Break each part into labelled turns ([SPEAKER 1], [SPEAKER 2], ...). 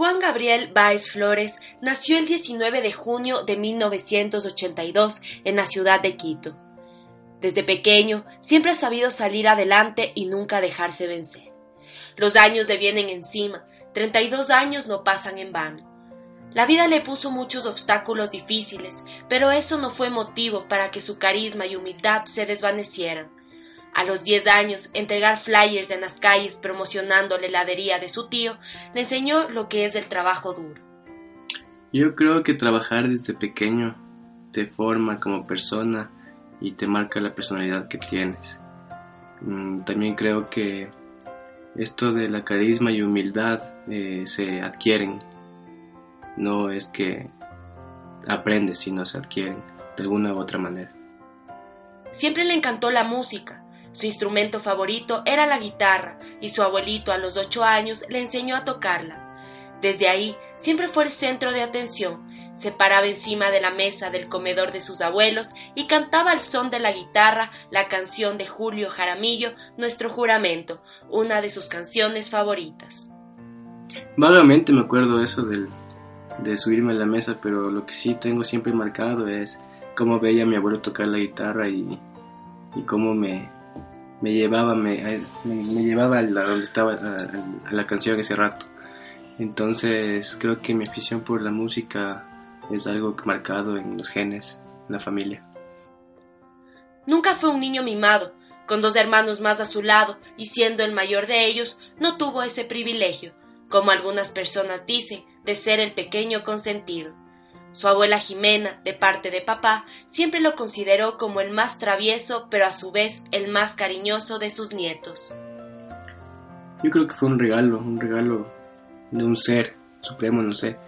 [SPEAKER 1] Juan Gabriel Báez Flores nació el 19 de junio de 1982 en la ciudad de Quito. Desde pequeño siempre ha sabido salir adelante y nunca dejarse vencer. Los años le vienen encima, 32 años no pasan en vano. La vida le puso muchos obstáculos difíciles, pero eso no fue motivo para que su carisma y humildad se desvanecieran. A los 10 años, entregar flyers en las calles promocionando la heladería de su tío le enseñó lo que es el trabajo duro.
[SPEAKER 2] Yo creo que trabajar desde pequeño te forma como persona y te marca la personalidad que tienes. Mm, también creo que esto de la carisma y humildad eh, se adquieren. No es que aprendes, sino se adquieren de alguna u otra manera.
[SPEAKER 1] Siempre le encantó la música su instrumento favorito era la guitarra y su abuelito a los ocho años le enseñó a tocarla. Desde ahí siempre fue el centro de atención. Se paraba encima de la mesa del comedor de sus abuelos y cantaba al son de la guitarra la canción de Julio Jaramillo, Nuestro Juramento, una de sus canciones favoritas.
[SPEAKER 2] Vagamente me acuerdo eso de subirme a la mesa, pero lo que sí tengo siempre marcado es cómo veía a mi abuelo tocar la guitarra y cómo me, me llevaba, me, me, llevaba a la, donde estaba a, la canción ese rato. Entonces creo que mi afición por la música es algo marcado en los genes, en la familia.
[SPEAKER 1] Nunca fue un niño mimado, con dos hermanos más a su lado y siendo el mayor de ellos, no tuvo ese privilegio, como algunas personas dicen, de ser el pequeño consentido. Su abuela Jimena, de parte de papá, siempre lo consideró como el más travieso, pero a su vez el más cariñoso de sus nietos.
[SPEAKER 2] Yo creo que fue un regalo, un regalo de un ser supremo, no sé,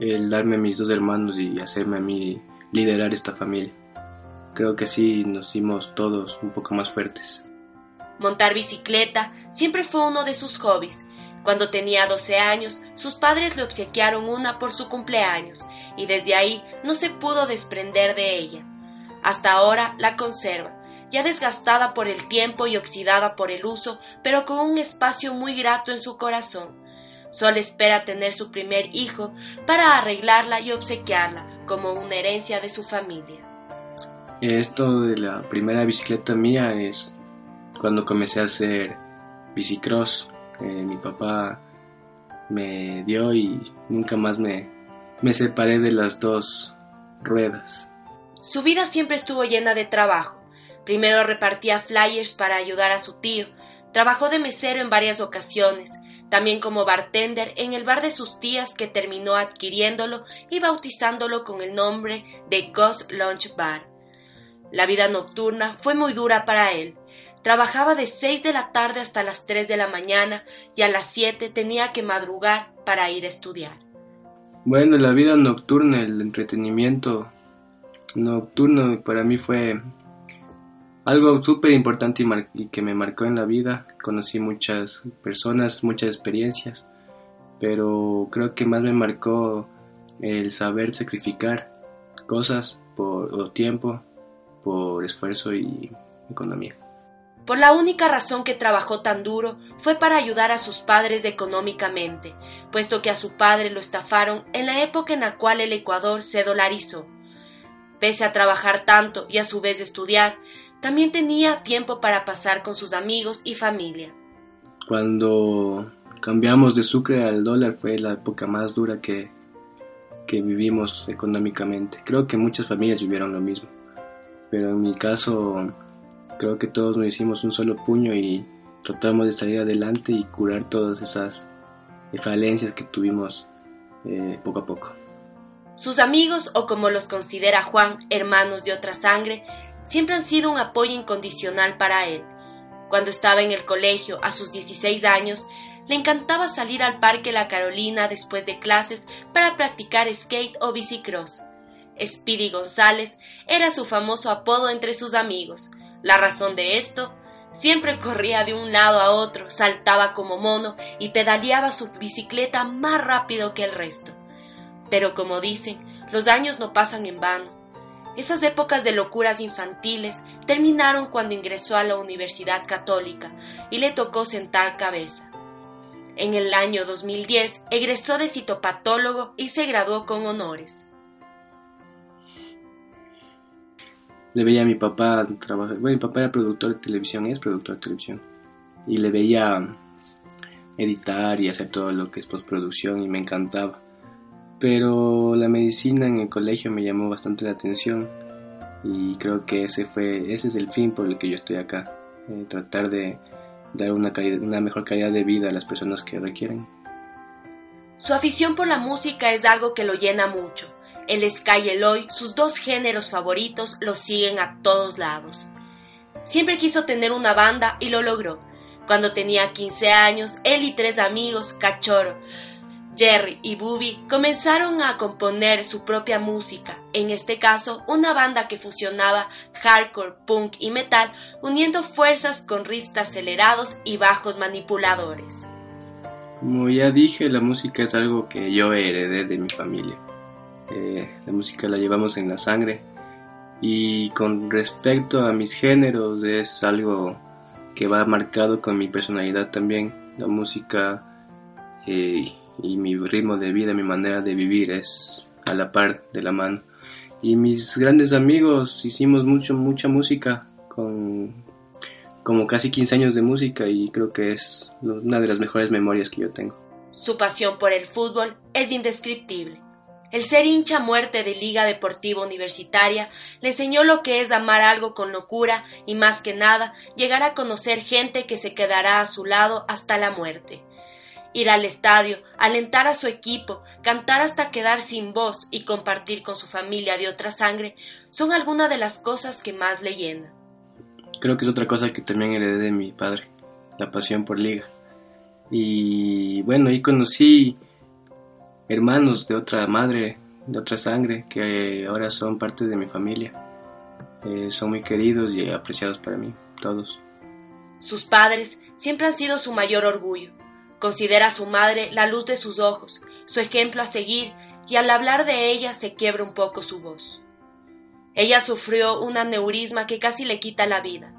[SPEAKER 2] el darme a mis dos hermanos y hacerme a mí liderar esta familia. Creo que así nos dimos todos un poco más fuertes.
[SPEAKER 1] Montar bicicleta siempre fue uno de sus hobbies. Cuando tenía 12 años, sus padres le obsequiaron una por su cumpleaños y desde ahí no se pudo desprender de ella. Hasta ahora la conserva, ya desgastada por el tiempo y oxidada por el uso, pero con un espacio muy grato en su corazón. Solo espera tener su primer hijo para arreglarla y obsequiarla como una herencia de su familia.
[SPEAKER 2] Esto de la primera bicicleta mía es cuando comencé a hacer bicicross. Eh, mi papá me dio y nunca más me, me separé de las dos ruedas.
[SPEAKER 1] Su vida siempre estuvo llena de trabajo. Primero repartía flyers para ayudar a su tío, trabajó de mesero en varias ocasiones, también como bartender en el bar de sus tías que terminó adquiriéndolo y bautizándolo con el nombre de Ghost Lunch Bar. La vida nocturna fue muy dura para él. Trabajaba de seis de la tarde hasta las tres de la mañana y a las siete tenía que madrugar para ir a estudiar.
[SPEAKER 2] Bueno, la vida nocturna, el entretenimiento nocturno para mí fue algo súper importante y, que me marcó en la vida. Conocí muchas personas, muchas experiencias, pero creo que más me marcó el saber sacrificar cosas por o tiempo por esfuerzo y economía.
[SPEAKER 1] Por la única razón que trabajó tan duro fue para ayudar a sus padres económicamente, puesto que a su padre lo estafaron en la época en la cual el Ecuador se dolarizó. Pese a trabajar tanto y a su vez estudiar, también tenía tiempo para pasar con sus amigos y familia.
[SPEAKER 2] Cuando cambiamos de sucre al dólar fue la época más dura que, que vivimos económicamente. Creo que muchas familias vivieron lo mismo, pero en mi caso Creo que todos nos hicimos un solo puño y tratamos de salir adelante y curar todas esas falencias que tuvimos eh, poco a poco.
[SPEAKER 1] Sus amigos, o como los considera Juan, hermanos de otra sangre, siempre han sido un apoyo incondicional para él. Cuando estaba en el colegio, a sus 16 años, le encantaba salir al Parque La Carolina después de clases para practicar skate o bicicross. Speedy González era su famoso apodo entre sus amigos. La razón de esto, siempre corría de un lado a otro, saltaba como mono y pedaleaba su bicicleta más rápido que el resto. Pero como dicen, los años no pasan en vano. Esas épocas de locuras infantiles terminaron cuando ingresó a la Universidad Católica y le tocó sentar cabeza. En el año 2010 egresó de citopatólogo y se graduó con honores.
[SPEAKER 2] Le veía a mi papá trabajar. Bueno, mi papá era productor de televisión, es productor de televisión. Y le veía editar y hacer todo lo que es postproducción y me encantaba. Pero la medicina en el colegio me llamó bastante la atención y creo que ese fue ese es el fin por el que yo estoy acá, eh, tratar de dar una, una mejor calidad de vida a las personas que requieren.
[SPEAKER 1] Su afición por la música es algo que lo llena mucho. El ska y el hoy, sus dos géneros favoritos, lo siguen a todos lados. Siempre quiso tener una banda y lo logró. Cuando tenía 15 años, él y tres amigos, Cachorro, Jerry y Booby comenzaron a componer su propia música, en este caso una banda que fusionaba hardcore, punk y metal, uniendo fuerzas con riffs acelerados y bajos manipuladores.
[SPEAKER 2] Como ya dije, la música es algo que yo heredé de mi familia. Eh, la música la llevamos en la sangre y con respecto a mis géneros es algo que va marcado con mi personalidad también. La música eh, y mi ritmo de vida, mi manera de vivir es a la par de la mano. Y mis grandes amigos hicimos mucho, mucha música con como casi 15 años de música y creo que es una de las mejores memorias que yo tengo.
[SPEAKER 1] Su pasión por el fútbol es indescriptible. El ser hincha muerte de Liga Deportiva Universitaria le enseñó lo que es amar algo con locura y más que nada llegar a conocer gente que se quedará a su lado hasta la muerte ir al estadio, alentar a su equipo, cantar hasta quedar sin voz y compartir con su familia de otra sangre son algunas de las cosas que más le llenan.
[SPEAKER 2] Creo que es otra cosa que también heredé de mi padre, la pasión por liga. Y bueno, ahí conocí hermanos de otra madre, de otra sangre, que ahora son parte de mi familia. Eh, son muy queridos y apreciados para mí, todos.
[SPEAKER 1] Sus padres siempre han sido su mayor orgullo Considera a su madre la luz de sus ojos, su ejemplo a seguir, y al hablar de ella se quiebra un poco su voz. Ella sufrió un aneurisma que casi le quita la vida.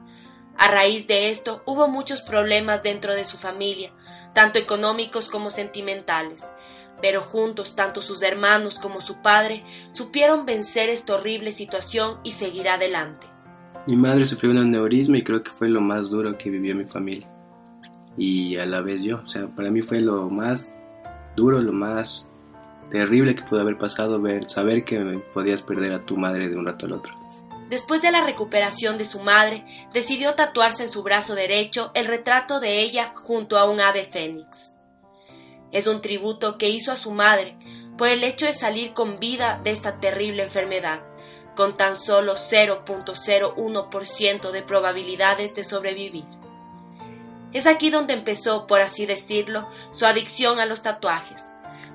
[SPEAKER 1] A raíz de esto hubo muchos problemas dentro de su familia, tanto económicos como sentimentales, pero juntos tanto sus hermanos como su padre supieron vencer esta horrible situación y seguir adelante.
[SPEAKER 2] Mi madre sufrió un aneurisma y creo que fue lo más duro que vivió mi familia y a la vez yo. O sea, para mí fue lo más duro, lo más terrible que pudo haber pasado ver, saber que podías perder a tu madre de un rato al otro.
[SPEAKER 1] Después de la recuperación de su madre, decidió tatuarse en su brazo derecho el retrato de ella junto a un ave fénix. Es un tributo que hizo a su madre por el hecho de salir con vida de esta terrible enfermedad, con tan solo 0.01% de probabilidades de sobrevivir. Es aquí donde empezó, por así decirlo, su adicción a los tatuajes.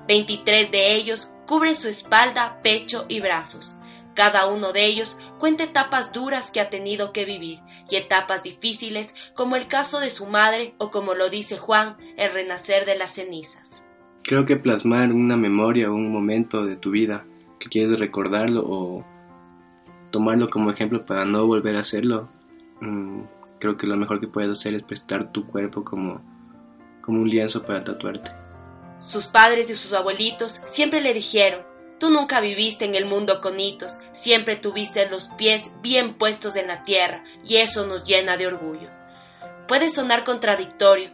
[SPEAKER 1] 23 de ellos cubren su espalda, pecho y brazos. Cada uno de ellos cuenta etapas duras que ha tenido que vivir y etapas difíciles como el caso de su madre o como lo dice Juan, el renacer de las cenizas.
[SPEAKER 2] Creo que plasmar una memoria o un momento de tu vida que quieres recordarlo o tomarlo como ejemplo para no volver a hacerlo, mm, creo que lo mejor que puedes hacer es prestar tu cuerpo como, como un lienzo para tatuarte.
[SPEAKER 1] Sus padres y sus abuelitos siempre le dijeron, tú nunca viviste en el mundo con hitos, siempre tuviste los pies bien puestos en la tierra y eso nos llena de orgullo. Puede sonar contradictorio,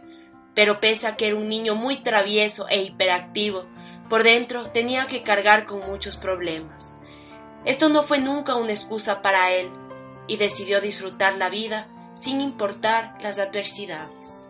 [SPEAKER 1] pero pese a que era un niño muy travieso e hiperactivo, por dentro tenía que cargar con muchos problemas. Esto no fue nunca una excusa para él, y decidió disfrutar la vida sin importar las adversidades.